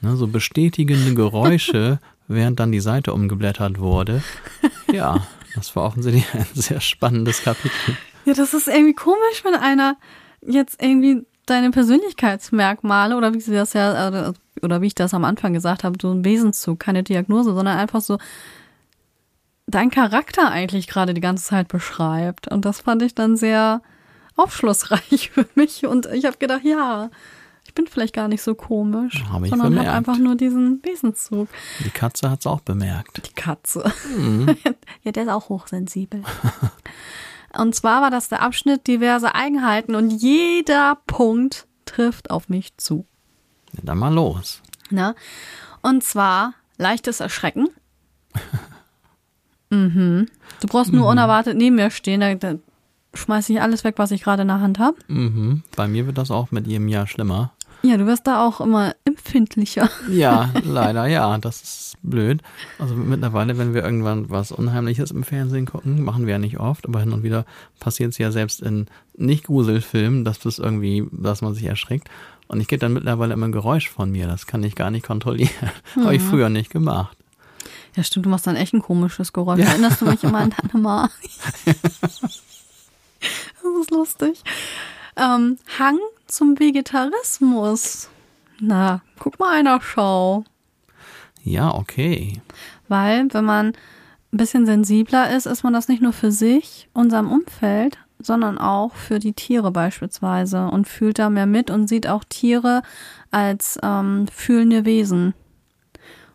Ne, so bestätigende Geräusche, während dann die Seite umgeblättert wurde. Ja, das war offensichtlich ein sehr spannendes Kapitel. Ja, das ist irgendwie komisch, wenn einer jetzt irgendwie deine Persönlichkeitsmerkmale oder wie sie das ja, oder, oder wie ich das am Anfang gesagt habe, so ein Wesenszug, keine Diagnose, sondern einfach so dein Charakter eigentlich gerade die ganze Zeit beschreibt. Und das fand ich dann sehr aufschlussreich für mich. Und ich habe gedacht, ja, ich bin vielleicht gar nicht so komisch, Hab ich sondern habe einfach nur diesen Wesenszug. Die Katze hat es auch bemerkt. Die Katze. Mhm. ja, der ist auch hochsensibel. Und zwar war das der Abschnitt diverse Eigenheiten und jeder Punkt trifft auf mich zu. Ja, dann mal los. Ne? Und zwar leichtes Erschrecken. Mhm. Du brauchst nur mhm. unerwartet neben mir stehen, da, da schmeiße ich alles weg, was ich gerade in der Hand habe. Mhm. Bei mir wird das auch mit jedem Jahr schlimmer. Ja, du wirst da auch immer empfindlicher. Ja, leider ja, das ist blöd. Also mittlerweile, wenn wir irgendwann was Unheimliches im Fernsehen gucken, machen wir ja nicht oft, aber hin und wieder passiert es ja selbst in Nicht-Gruselfilmen, dass das irgendwie, dass man sich erschreckt. Und ich gebe dann mittlerweile immer ein Geräusch von mir, das kann ich gar nicht kontrollieren. Mhm. Habe ich früher nicht gemacht. Ja, stimmt, du machst dann echt ein komisches Geräusch. Ja. Erinnerst du mich immer an deine Ma? das ist lustig. Ähm, Hang zum Vegetarismus. Na, guck mal einer Schau. Ja, okay. Weil, wenn man ein bisschen sensibler ist, ist man das nicht nur für sich, unserem Umfeld, sondern auch für die Tiere beispielsweise und fühlt da mehr mit und sieht auch Tiere als ähm, fühlende Wesen.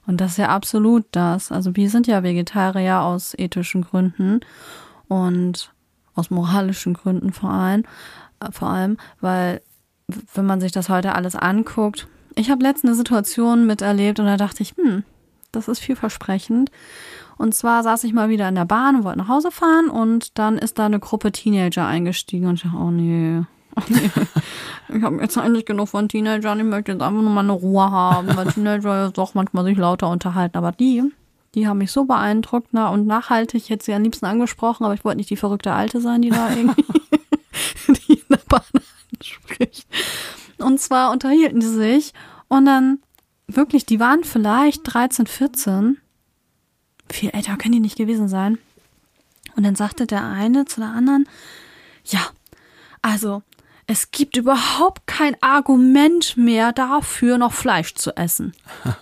Und das ist ja absolut das. Also wir sind ja Vegetarier aus ethischen Gründen und aus moralischen Gründen vor allem, äh, vor allem, weil wenn man sich das heute alles anguckt. Ich habe letztens eine Situation miterlebt und da dachte ich, hm, das ist vielversprechend. Und zwar saß ich mal wieder in der Bahn und wollte nach Hause fahren und dann ist da eine Gruppe Teenager eingestiegen und ich dachte, oh nee, oh nee. ich habe jetzt eigentlich genug von Teenagern, ich möchte jetzt einfach nur mal eine Ruhe haben, weil Teenager ja doch manchmal sich lauter unterhalten. Aber die, die haben mich so beeindruckt na, und nachhaltig, ich hätte sie am liebsten angesprochen, aber ich wollte nicht die verrückte Alte sein, die da irgendwie die in der Bahn anspricht. Und zwar unterhielten die sich und dann wirklich, die waren vielleicht 13, 14. Viel älter können die nicht gewesen sein. Und dann sagte der eine zu der anderen, ja, also es gibt überhaupt kein Argument mehr dafür, noch Fleisch zu essen.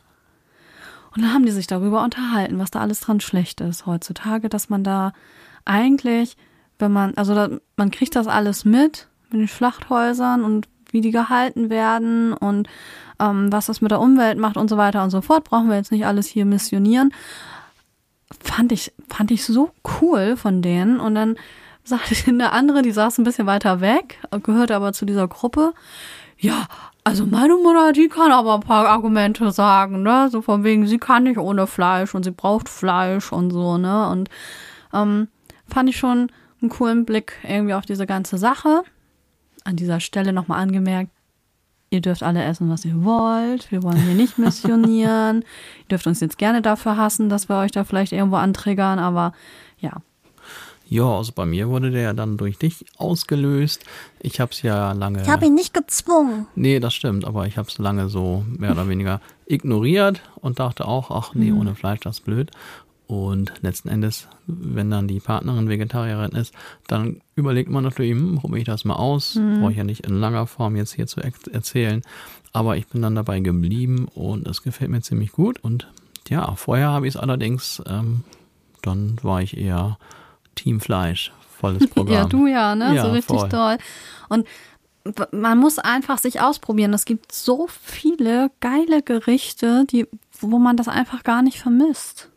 Und dann haben die sich darüber unterhalten, was da alles dran schlecht ist heutzutage, dass man da eigentlich, wenn man, also da, man kriegt das alles mit, mit den Schlachthäusern und wie die gehalten werden und ähm, was das mit der Umwelt macht und so weiter und so fort. Brauchen wir jetzt nicht alles hier missionieren. Fand ich, fand ich so cool von denen. Und dann eine andere, die saß ein bisschen weiter weg, gehörte aber zu dieser Gruppe. Ja, also meine Mutter, die kann aber ein paar Argumente sagen, ne? So von wegen, sie kann nicht ohne Fleisch und sie braucht Fleisch und so, ne? Und ähm, fand ich schon einen coolen Blick irgendwie auf diese ganze Sache an dieser Stelle nochmal angemerkt, ihr dürft alle essen, was ihr wollt. Wir wollen hier nicht missionieren. ihr dürft uns jetzt gerne dafür hassen, dass wir euch da vielleicht irgendwo antriggern, aber ja. Ja, also bei mir wurde der ja dann durch dich ausgelöst. Ich habe es ja lange. Ich habe ihn nicht gezwungen. Nee, das stimmt, aber ich habe es lange so mehr oder weniger ignoriert und dachte auch, ach nee, mhm. ohne Fleisch, das ist blöd. Und letzten Endes, wenn dann die Partnerin Vegetarierin ist, dann überlegt man natürlich, hm, probiere ich das mal aus. Mhm. Brauche ich ja nicht in langer Form jetzt hier zu erzählen. Aber ich bin dann dabei geblieben und es gefällt mir ziemlich gut. Und ja, vorher habe ich es allerdings, ähm, dann war ich eher Team Fleisch, volles Programm. ja, du ja, ne? Ja, so richtig voll. toll. Und man muss einfach sich ausprobieren. Es gibt so viele geile Gerichte, die, wo man das einfach gar nicht vermisst.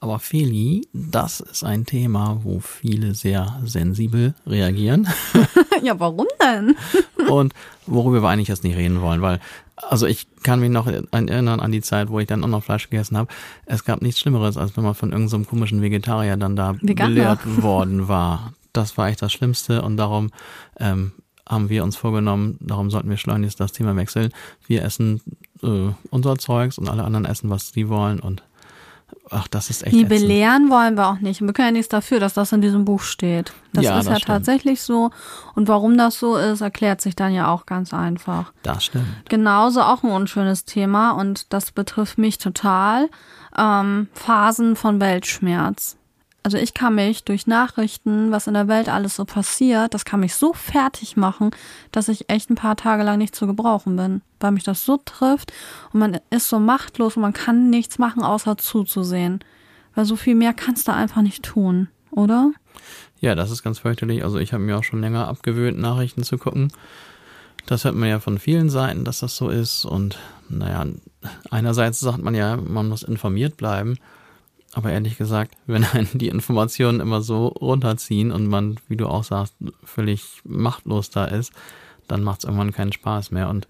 Aber Feli, das ist ein Thema, wo viele sehr sensibel reagieren. ja, warum denn? Und worüber wir eigentlich jetzt nicht reden wollen, weil, also ich kann mich noch erinnern an die Zeit, wo ich dann auch noch Fleisch gegessen habe. Es gab nichts Schlimmeres, als wenn man von irgendeinem so komischen Vegetarier dann da Veganer. belehrt worden war. Das war echt das Schlimmste und darum ähm, haben wir uns vorgenommen, darum sollten wir schleunigst das Thema wechseln. Wir essen äh, unser Zeugs und alle anderen essen, was sie wollen und Ach, das ist echt. Die ätzend. belehren wollen wir auch nicht. Wir können ja nichts dafür, dass das in diesem Buch steht. Das ja, ist das ja stimmt. tatsächlich so. Und warum das so ist, erklärt sich dann ja auch ganz einfach. Das stimmt. Genauso auch ein unschönes Thema und das betrifft mich total. Ähm, Phasen von Weltschmerz. Also ich kann mich durch Nachrichten, was in der Welt alles so passiert, das kann mich so fertig machen, dass ich echt ein paar Tage lang nicht zu gebrauchen bin, weil mich das so trifft und man ist so machtlos und man kann nichts machen, außer zuzusehen. Weil so viel mehr kannst du einfach nicht tun, oder? Ja, das ist ganz fürchterlich. Also ich habe mir auch schon länger abgewöhnt, Nachrichten zu gucken. Das hört man ja von vielen Seiten, dass das so ist. Und naja, einerseits sagt man ja, man muss informiert bleiben. Aber ehrlich gesagt, wenn einen die Informationen immer so runterziehen und man, wie du auch sagst, völlig machtlos da ist, dann macht es irgendwann keinen Spaß mehr. Und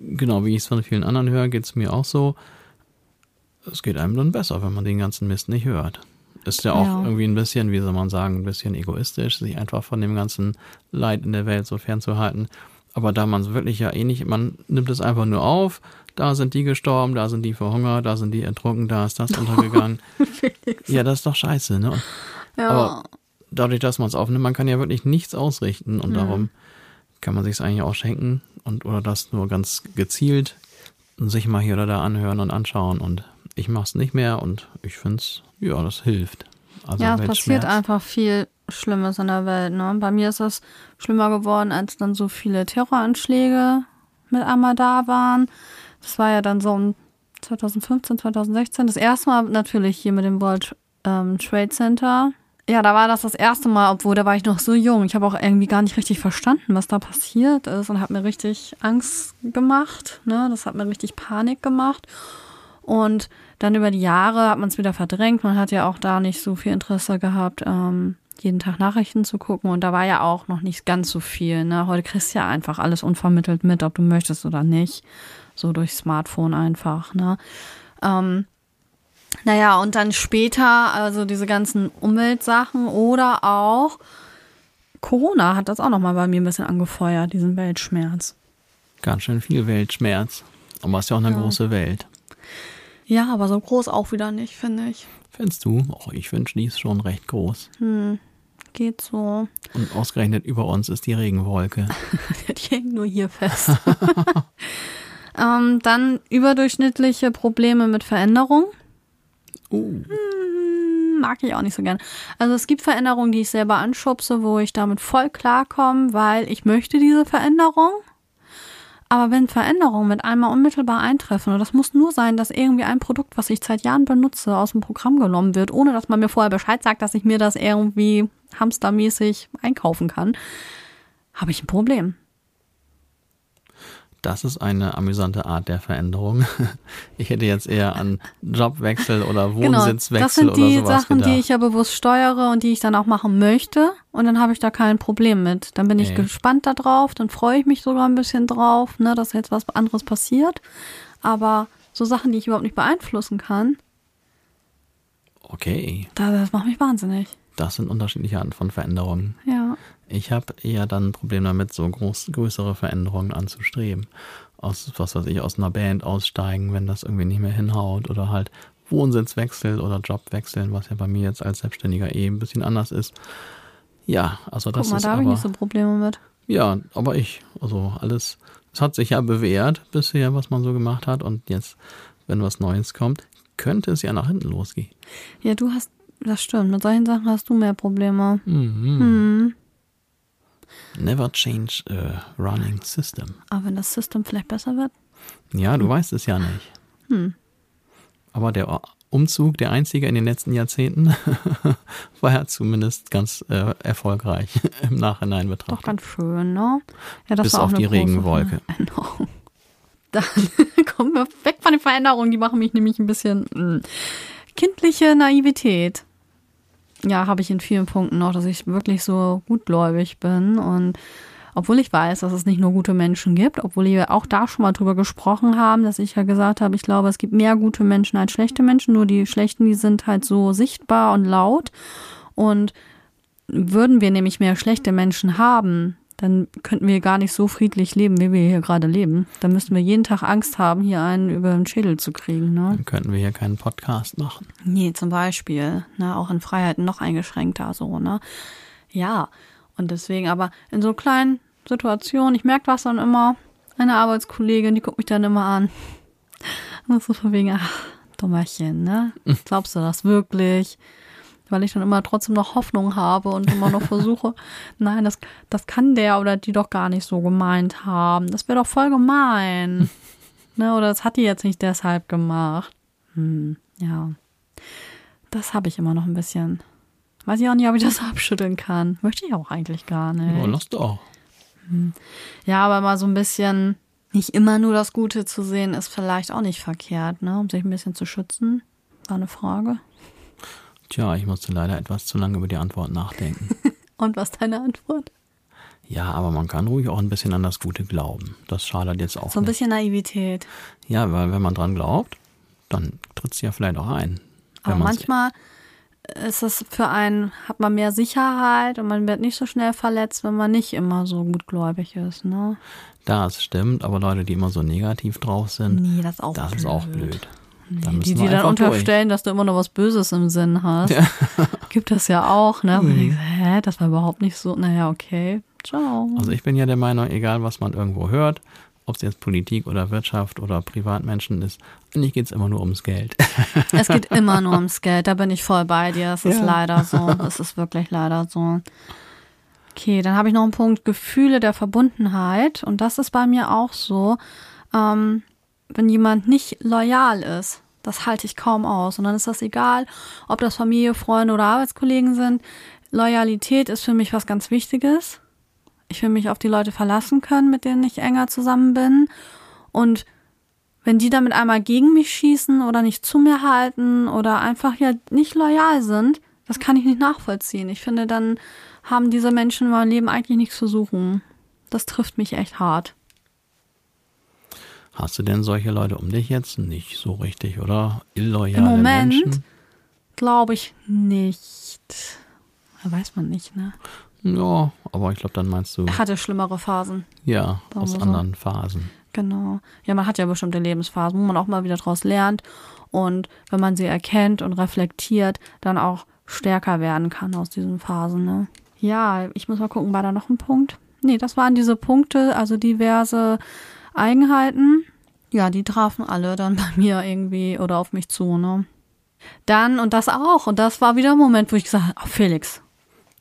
genau wie ich es von vielen anderen höre, geht es mir auch so. Es geht einem dann besser, wenn man den ganzen Mist nicht hört. Ist ja auch ja. irgendwie ein bisschen, wie soll man sagen, ein bisschen egoistisch, sich einfach von dem ganzen Leid in der Welt so fernzuhalten. Aber da man es wirklich ja eh nicht, man nimmt es einfach nur auf, da sind die gestorben, da sind die verhungert, da sind die ertrunken, da ist das untergegangen. ja, das ist doch scheiße, ne? Ja. Aber dadurch, dass man es aufnimmt, man kann ja wirklich nichts ausrichten und mhm. darum kann man sich es eigentlich auch schenken und oder das nur ganz gezielt sich mal hier oder da anhören und anschauen und ich mache es nicht mehr und ich finde es, ja, das hilft. Also ja, es passiert einfach viel Schlimmes in der Welt. Ne? Bei mir ist es schlimmer geworden, als dann so viele Terroranschläge mit einmal da waren. Das war ja dann so um 2015, 2016. Das erste Mal natürlich hier mit dem World ähm, Trade Center. Ja, da war das das erste Mal, obwohl da war ich noch so jung. Ich habe auch irgendwie gar nicht richtig verstanden, was da passiert ist und hat mir richtig Angst gemacht. Ne? Das hat mir richtig Panik gemacht. Und dann über die Jahre hat man es wieder verdrängt. Man hat ja auch da nicht so viel Interesse gehabt, ähm, jeden Tag Nachrichten zu gucken. Und da war ja auch noch nicht ganz so viel. Ne? Heute kriegst du ja einfach alles unvermittelt mit, ob du möchtest oder nicht so durch Smartphone einfach, ne? Ähm, naja, und dann später, also diese ganzen Umweltsachen oder auch Corona hat das auch nochmal bei mir ein bisschen angefeuert, diesen Weltschmerz. Ganz schön viel Weltschmerz. Aber es ist ja auch eine ja. große Welt. Ja, aber so groß auch wieder nicht, finde ich. Findest du? Oh, ich wünsche, die ist schon recht groß. Hm, geht so. Und ausgerechnet über uns ist die Regenwolke. die hängt nur hier fest. Ähm, dann überdurchschnittliche Probleme mit Veränderung. Uh. Hm, mag ich auch nicht so gern. Also es gibt Veränderungen, die ich selber anschubse, wo ich damit voll klarkomme, weil ich möchte diese Veränderung. Aber wenn Veränderungen mit einmal unmittelbar eintreffen, und das muss nur sein, dass irgendwie ein Produkt, was ich seit Jahren benutze, aus dem Programm genommen wird, ohne dass man mir vorher Bescheid sagt, dass ich mir das irgendwie hamstermäßig einkaufen kann, habe ich ein Problem. Das ist eine amüsante Art der Veränderung. Ich hätte jetzt eher an Jobwechsel oder Wohnsitzwechsel genau, das sind die Sachen, gedacht. die ich ja bewusst steuere und die ich dann auch machen möchte. Und dann habe ich da kein Problem mit. Dann bin ich okay. gespannt darauf, dann freue ich mich sogar ein bisschen drauf, ne, dass jetzt was anderes passiert. Aber so Sachen, die ich überhaupt nicht beeinflussen kann. Okay. Das, das macht mich wahnsinnig. Das sind unterschiedliche Arten von Veränderungen. Ja. Ich habe eher dann ein Problem damit, so groß, größere Veränderungen anzustreben. Aus, was weiß ich, aus einer Band aussteigen, wenn das irgendwie nicht mehr hinhaut oder halt Wohnsitz wechseln oder Job wechseln, was ja bei mir jetzt als Selbstständiger eh ein bisschen anders ist. Ja, also das Guck mal, ist. Da habe ich nicht so Probleme mit. Ja, aber ich, also alles, es hat sich ja bewährt bisher, was man so gemacht hat und jetzt, wenn was Neues kommt, könnte es ja nach hinten losgehen. Ja, du hast, das stimmt, mit solchen Sachen hast du mehr Probleme. Mhm. Hm. Never change a running system. Aber wenn das System vielleicht besser wird? Ja, du hm. weißt es ja nicht. Hm. Aber der Umzug, der einzige in den letzten Jahrzehnten, war ja zumindest ganz äh, erfolgreich im Nachhinein betrachtet. Doch ganz schön, ne? Ja, das Bis war auch auf eine die große Regenwolke. Veränderung. Dann kommen wir weg von den Veränderungen, die machen mich nämlich ein bisschen mh. kindliche Naivität. Ja, habe ich in vielen Punkten noch, dass ich wirklich so gutgläubig bin und obwohl ich weiß, dass es nicht nur gute Menschen gibt, obwohl wir auch da schon mal drüber gesprochen haben, dass ich ja gesagt habe, ich glaube, es gibt mehr gute Menschen als schlechte Menschen, nur die schlechten, die sind halt so sichtbar und laut. Und würden wir nämlich mehr schlechte Menschen haben, dann könnten wir gar nicht so friedlich leben, wie wir hier gerade leben. Dann müssten wir jeden Tag Angst haben, hier einen über den Schädel zu kriegen. Ne? Dann könnten wir hier keinen Podcast machen. Nee, zum Beispiel. Ne? Auch in Freiheiten noch eingeschränkter so, ne? Ja. Und deswegen aber in so kleinen Situationen, ich merke das dann immer, eine Arbeitskollegin, die guckt mich dann immer an. Und so von wegen, ach, Dummerchen, ne? Glaubst du das wirklich? Weil ich dann immer trotzdem noch Hoffnung habe und immer noch versuche, nein, das, das kann der oder die doch gar nicht so gemeint haben. Das wäre doch voll gemein. ne? Oder das hat die jetzt nicht deshalb gemacht. Hm, ja. Das habe ich immer noch ein bisschen. Weiß ich auch nicht, ob ich das abschütteln kann. Möchte ich auch eigentlich gar nicht. Ja, lass doch. Ja, aber mal so ein bisschen, nicht immer nur das Gute zu sehen, ist vielleicht auch nicht verkehrt, ne? Um sich ein bisschen zu schützen. War eine Frage. Tja, ich musste leider etwas zu lange über die Antwort nachdenken. Und was deine Antwort? ja, aber man kann ruhig auch ein bisschen an das Gute glauben. Das schadet jetzt auch So ein nicht. bisschen Naivität. Ja, weil wenn man dran glaubt, dann tritt sie ja vielleicht auch ein. Aber manchmal ist es für einen, hat man mehr Sicherheit und man wird nicht so schnell verletzt, wenn man nicht immer so gutgläubig ist, ne? Das stimmt, aber Leute, die immer so negativ drauf sind, Nee, das ist auch das blöd. ist auch blöd. Da Die, die dann unterstellen, dass du immer noch was Böses im Sinn hast. Gibt es ja auch, ne? Ich denkst, hä, das war überhaupt nicht so. Naja, okay. Ciao. durch. Also ich bin ja der Meinung, egal was man irgendwo hört, ob es jetzt Politik oder Wirtschaft oder Privatmenschen ist, eigentlich geht es immer nur ums Geld. Es geht immer nur ums Geld, da bin ich voll bei dir. Es ist Ja. leider so. Es ist wirklich leider so. Okay, dann habe ich noch einen Punkt Gefühle der Verbundenheit. Und das ist bei mir auch so. Ähm, wenn jemand nicht loyal ist, das halte ich kaum aus. Und dann ist das egal, ob das Familie, Freunde oder Arbeitskollegen sind. Loyalität ist für mich was ganz Wichtiges. Ich will mich auf die Leute verlassen können, mit denen ich enger zusammen bin. Und wenn die damit einmal gegen mich schießen oder nicht zu mir halten oder einfach ja nicht loyal sind, das kann ich nicht nachvollziehen. Ich finde, dann haben diese Menschen in meinem Leben eigentlich nichts zu suchen. Das trifft mich echt hart. Hast du denn solche Leute um dich jetzt? Nicht so richtig, oder? Illoyale Im Moment? Glaube ich nicht. Weiß man nicht, ne? Ja, aber ich glaube, dann meinst du, Er hatte schlimmere Phasen. ja, Sagen aus so. anderen Phasen. Genau. Ja, man hat ja bestimmte Lebensphasen, wo man auch mal wieder draus lernt und wenn man sie erkennt und reflektiert, dann auch stärker werden kann aus diesen Phasen. Ne? Ja, ich muss mal gucken, war da noch ein Punkt? Nee, das waren diese Punkte, also diverse Eigenheiten. Ja, die trafen alle dann bei mir irgendwie oder auf mich zu, ne? Dann, und das auch, und das war wieder ein Moment, wo ich gesagt habe, oh, Felix,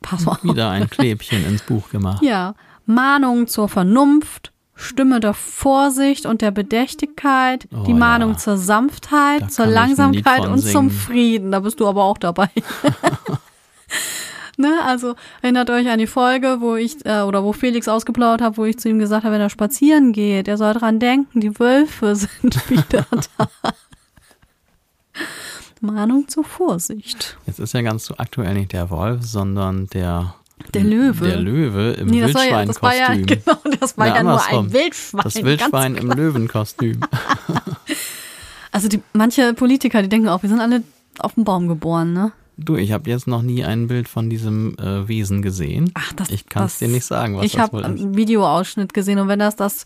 pass mal auf. Wieder ein Klebchen ins Buch gemacht. Ja, Mahnung zur Vernunft, Stimme der Vorsicht und der Bedächtigkeit, Oh die ja. Mahnung zur Sanftheit, Da zur Langsamkeit und zum singen. Frieden. Da bist du aber auch dabei. ne, also erinnert euch an die Folge, wo ich äh, oder wo Felix ausgeplaudert hat, wo ich zu ihm gesagt habe, wenn er spazieren geht, er soll dran denken, die Wölfe sind wieder da. Mahnung zur Vorsicht. Jetzt ist ja ganz so aktuell nicht der Wolf, sondern der Der Löwe. Der Löwe im Nee, das war ja, das war ja, Wildschweinkostüm. genau, das war Na, ja nur ein Wildschwein. Das Wildschwein im Löwenkostüm. Also die, manche Politiker, die denken auch, wir sind alle auf dem Baum geboren, ne? Du, ich habe jetzt noch nie ein Bild von diesem äh, Wesen gesehen. Ach, das, ich kann es dir nicht sagen, was Ich das habe wohl ist. einen Videoausschnitt gesehen und wenn das das,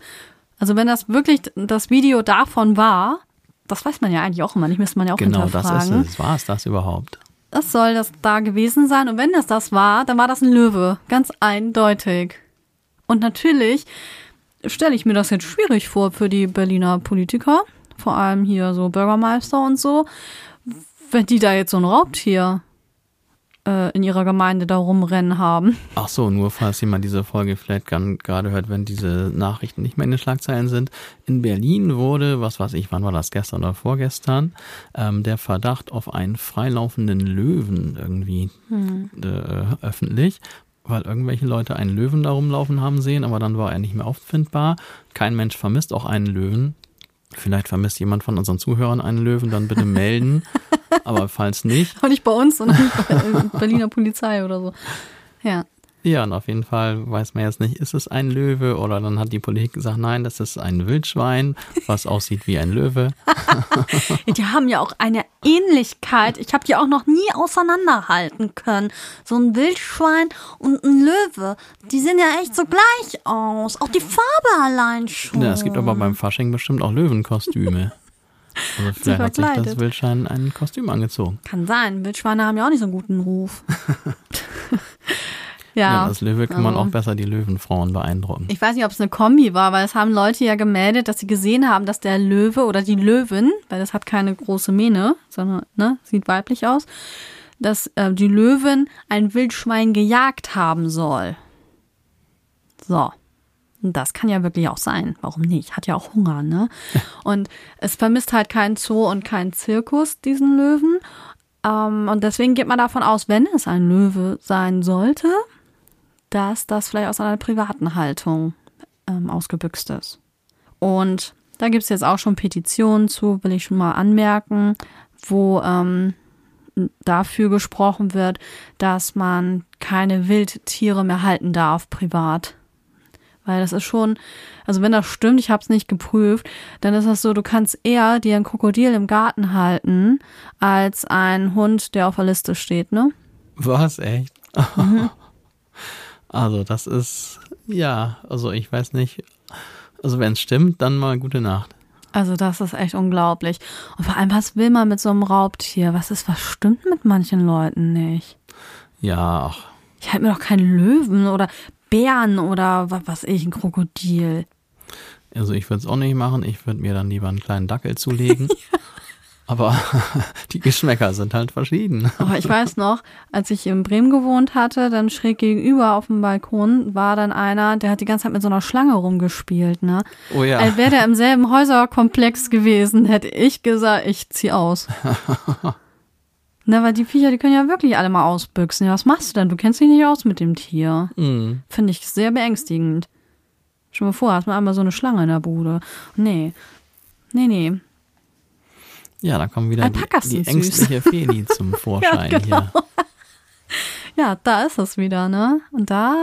also wenn das wirklich das Video davon war, das weiß man ja eigentlich auch immer nicht, müsste man ja auch Genau, das ist hinterfragen. es. War es das überhaupt? Das soll das da gewesen sein und wenn das das war, dann war das ein Löwe, ganz eindeutig. Und natürlich stelle ich mir das jetzt schwierig vor für die Berliner Politiker, vor allem hier so Bürgermeister und so, wenn die da jetzt so ein Raubtier äh, in ihrer Gemeinde da rumrennen haben. Ach so, nur falls jemand diese Folge vielleicht gerade hört, wenn diese Nachrichten nicht mehr in den Schlagzeilen sind. In Berlin wurde, was weiß ich, wann war das, gestern oder vorgestern, ähm, der Verdacht auf einen freilaufenden Löwen irgendwie hm. äh, öffentlich, weil irgendwelche Leute einen Löwen da rumlaufen haben sehen, aber dann war er nicht mehr auffindbar. Kein Mensch vermisst auch einen Löwen. Vielleicht vermisst jemand von unseren Zuhörern einen Löwen, dann bitte melden. Aber falls nicht. Auch nicht bei uns, sondern bei Berliner Polizei oder so. Ja. Ja, und auf jeden Fall weiß man jetzt nicht, ist es ein Löwe oder dann hat die Politik gesagt, nein, das ist ein Wildschwein, was aussieht wie ein Löwe. die haben ja auch eine Ähnlichkeit. Ich habe die auch noch nie auseinanderhalten können. So ein Wildschwein und ein Löwe, die sehen ja echt so gleich aus. Auch die Farbe allein schon. Ja, es gibt aber beim Fasching bestimmt auch Löwenkostüme. Also vielleicht hat sich das Wildschwein ein Kostüm angezogen. Kann sein. Wildschweine haben ja auch nicht so einen guten Ruf. Ja. ja als Löwe kann man auch besser die Löwenfrauen beeindrucken. Ich weiß nicht, ob es eine Kombi war, weil es haben Leute ja gemeldet, dass sie gesehen haben, dass der Löwe oder die Löwin, weil das hat keine große Mähne, sondern ne, sieht weiblich aus, dass äh, die Löwin ein Wildschwein gejagt haben soll. So. Das kann ja wirklich auch sein. Warum nicht? Hat ja auch Hunger, ne? Und es vermisst halt keinen Zoo und keinen Zirkus, diesen Löwen. Ähm, und deswegen geht man davon aus, wenn es ein Löwe sein sollte, dass das vielleicht aus einer privaten Haltung ähm, ausgebüxt ist. Und da gibt es jetzt auch schon Petitionen zu, will ich schon mal anmerken, wo ähm, dafür gesprochen wird, dass man keine Wildtiere mehr halten darf, privat. Weil das ist schon, also wenn das stimmt, ich habe es nicht geprüft, dann ist das so, du kannst eher dir ein Krokodil im Garten halten, als ein Hund, der auf der Liste steht, ne? Was, echt? Mhm. Also das ist, ja, also ich weiß nicht, also wenn es stimmt, dann mal gute Nacht. Also das ist echt unglaublich. Und vor allem, was will man mit so einem Raubtier? Was ist, was stimmt mit manchen Leuten nicht? Ja. Ach. Ich halte mir doch keinen Löwen oder Bären oder was weiß ich, ein Krokodil. Also ich würde es auch nicht machen. Ich würde mir dann lieber einen kleinen Dackel zulegen. Aber die Geschmäcker sind halt verschieden. Aber ich weiß noch, als ich in Bremen gewohnt hatte, dann schräg gegenüber auf dem Balkon war dann einer, der hat die ganze Zeit mit so einer Schlange rumgespielt, ne? Oh ja. Als wäre der im selben Häuserkomplex gewesen, hätte ich gesagt, ich zieh aus. Na, weil die Viecher, die können ja wirklich alle mal ausbüchsen. Ja, was machst du denn? Du kennst dich nicht aus mit dem Tier. Mm. Finde ich sehr beängstigend. Schon mal vor, hast du einmal so eine Schlange in der Bude. Nee. Nee, nee. Ja, da kommen wieder die, die ängstliche Feli zum Vorschein ja, genau. hier. Ja, da ist es wieder, ne? Und da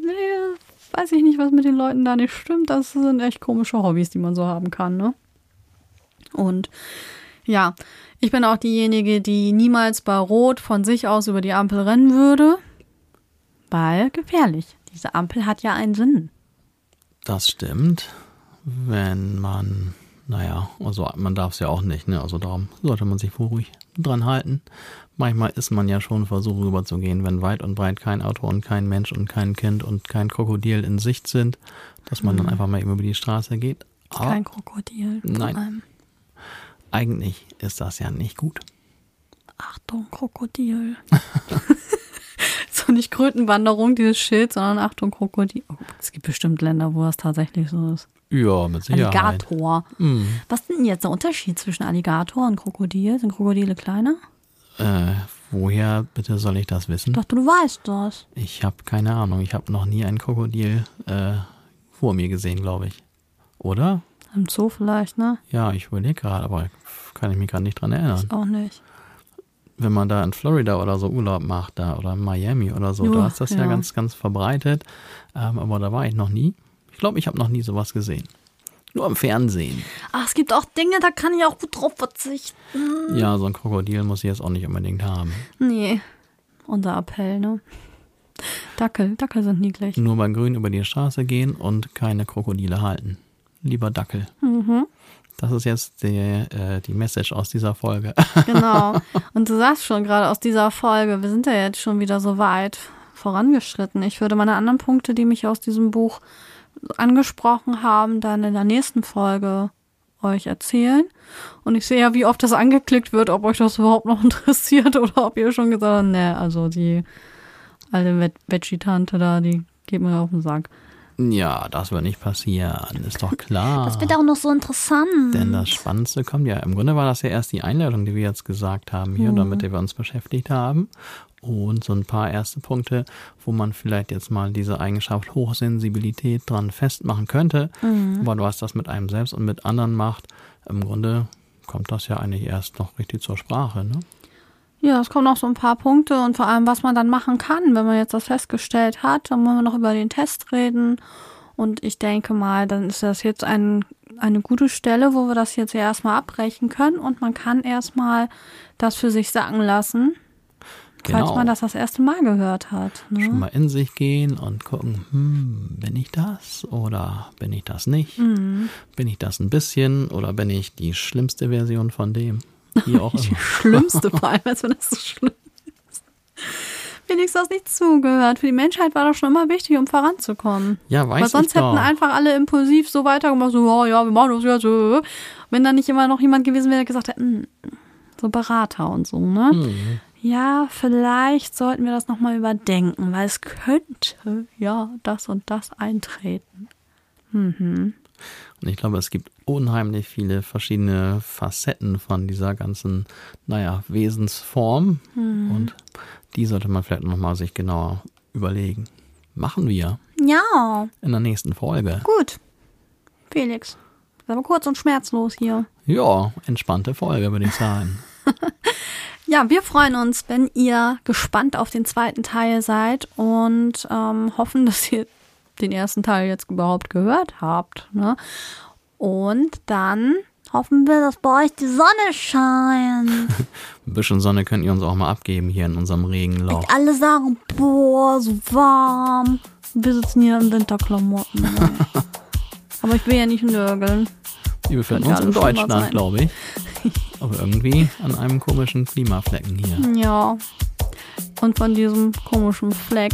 nee, weiß ich nicht, was mit den Leuten da nicht stimmt. Das sind echt komische Hobbys, die man so haben kann, ne? Und ja, ich bin auch diejenige, die niemals bei Rot von sich aus über die Ampel rennen würde, weil gefährlich. Diese Ampel hat ja einen Sinn. Das stimmt. Wenn man naja, also man darf es ja auch nicht, ne? Also darum sollte man sich wohl ruhig dran halten. Manchmal ist man ja schon versucht rüberzugehen, wenn weit und breit kein Auto und kein Mensch und kein Kind und kein Krokodil in Sicht sind, dass man mhm. dann einfach mal eben über die Straße geht. Aber kein Krokodil. Nein. Eigentlich ist das ja nicht gut. Achtung, Krokodil. so nicht Krötenwanderung, dieses Schild, sondern Achtung, Krokodil. Oh, es gibt bestimmt Länder, wo das tatsächlich so ist. Ja, mit Sicherheit. Alligator. Mhm. Was ist denn jetzt der Unterschied zwischen Alligator und Krokodil? Sind Krokodile kleiner? Äh, woher bitte soll ich das wissen? Ich dachte, du weißt das. Ich habe keine Ahnung. Ich habe noch nie ein Krokodil äh, vor mir gesehen, glaube ich. Oder? Im Zoo vielleicht, ne? Ja, ich überlege gerade, aber kann ich mich gerade nicht dran erinnern. Ich auch nicht. Wenn man da in Florida oder so Urlaub macht, da oder in Miami oder so, jo, da ist das ja. ja, ganz, ganz verbreitet. Ähm, aber da war ich noch nie. Ich glaube, ich habe noch nie sowas gesehen. Nur im Fernsehen. Ach, es gibt auch Dinge, da kann ich auch gut drauf verzichten. Ja, so ein Krokodil muss ich jetzt auch nicht unbedingt haben. Nee. Unser Appell, ne? Dackel, Dackel sind niedlich. Nur beim Grün über die Straße gehen und keine Krokodile halten. Lieber Dackel. Mhm. Das ist jetzt die, äh, die Message aus dieser Folge. Genau. Und du sagst schon gerade aus dieser Folge, wir sind ja jetzt schon wieder so weit vorangeschritten. Ich würde meine anderen Punkte, die mich aus diesem Buch angesprochen haben, dann in der nächsten Folge euch erzählen. Und ich sehe ja, wie oft das angeklickt wird, ob euch das überhaupt noch interessiert oder ob ihr schon gesagt habt, ne, also die alte Veggie-Tante da, die geht mir auf den Sack. Ja, das wird nicht passieren, ist doch klar. Das wird auch noch so interessant. Denn das Spannendste kommt ja. Im Grunde war das ja erst die Einleitung, die wir jetzt gesagt haben hier, mhm. damit wir uns beschäftigt haben. Und so ein paar erste Punkte, wo man vielleicht jetzt mal diese Eigenschaft Hochsensibilität dran festmachen könnte. Mhm. Aber was das mit einem selbst und mit anderen macht, im Grunde kommt das ja eigentlich erst noch richtig zur Sprache. Ne? Ja, es kommen noch so ein paar Punkte und vor allem, was man dann machen kann, wenn man jetzt das festgestellt hat. Dann wollen wir noch über den Test reden. Und ich denke mal, dann ist das jetzt ein, eine gute Stelle, wo wir das jetzt ja erstmal abbrechen können und man kann erstmal das für sich sagen lassen, genau. falls man das das erste Mal gehört hat. Ne? Schon mal in sich gehen und gucken, hm, bin ich das oder bin ich das nicht? Mhm. Bin ich das ein bisschen oder bin ich die schlimmste Version von dem? Wie auch Die schlimmste, vor allem, als wenn das so schlimm ist. Wenigstens das nicht zugehört. Für die Menschheit war das schon immer wichtig, um voranzukommen. Ja, weiß Weil sonst hätten doch. einfach alle impulsiv so weitergemacht, so, oh, ja, wir machen das jetzt. So. Wenn dann nicht immer noch jemand gewesen wäre, der gesagt hätte, hm, so Berater und so, ne? Hm. Ja, vielleicht sollten wir das nochmal überdenken, weil es könnte ja das und das eintreten. Mhm. Und ich glaube, es gibt unheimlich viele verschiedene Facetten von dieser ganzen, naja, Wesensform. Mhm. Und die sollte man vielleicht nochmal sich genauer überlegen. Machen wir. Ja. In der nächsten Folge. Gut. Felix. Das ist aber kurz und schmerzlos hier. Ja, entspannte Folge, würde ich sagen. ja, wir freuen uns, wenn ihr gespannt auf den zweiten Teil seid und ähm, hoffen, dass ihr den ersten Teil jetzt überhaupt gehört habt. Ne? Und dann hoffen wir, dass bei euch die Sonne scheint. Ein bisschen Sonne könnt ihr uns auch mal abgeben hier in unserem Regenloch. Und alle sagen, boah, so warm. Wir sitzen hier in Winterklamotten. Ne? Aber ich will ja nicht nörgeln. Wir befinden uns in Deutschland, glaube ich. Aber irgendwie an einem komischen Klimaflecken hier. Ja. Und von diesem komischen Fleck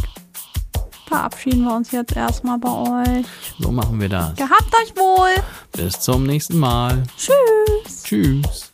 verabschieden wir uns jetzt erstmal bei euch. So machen wir das. Gehabt euch wohl. Bis zum nächsten Mal. Tschüss. Tschüss.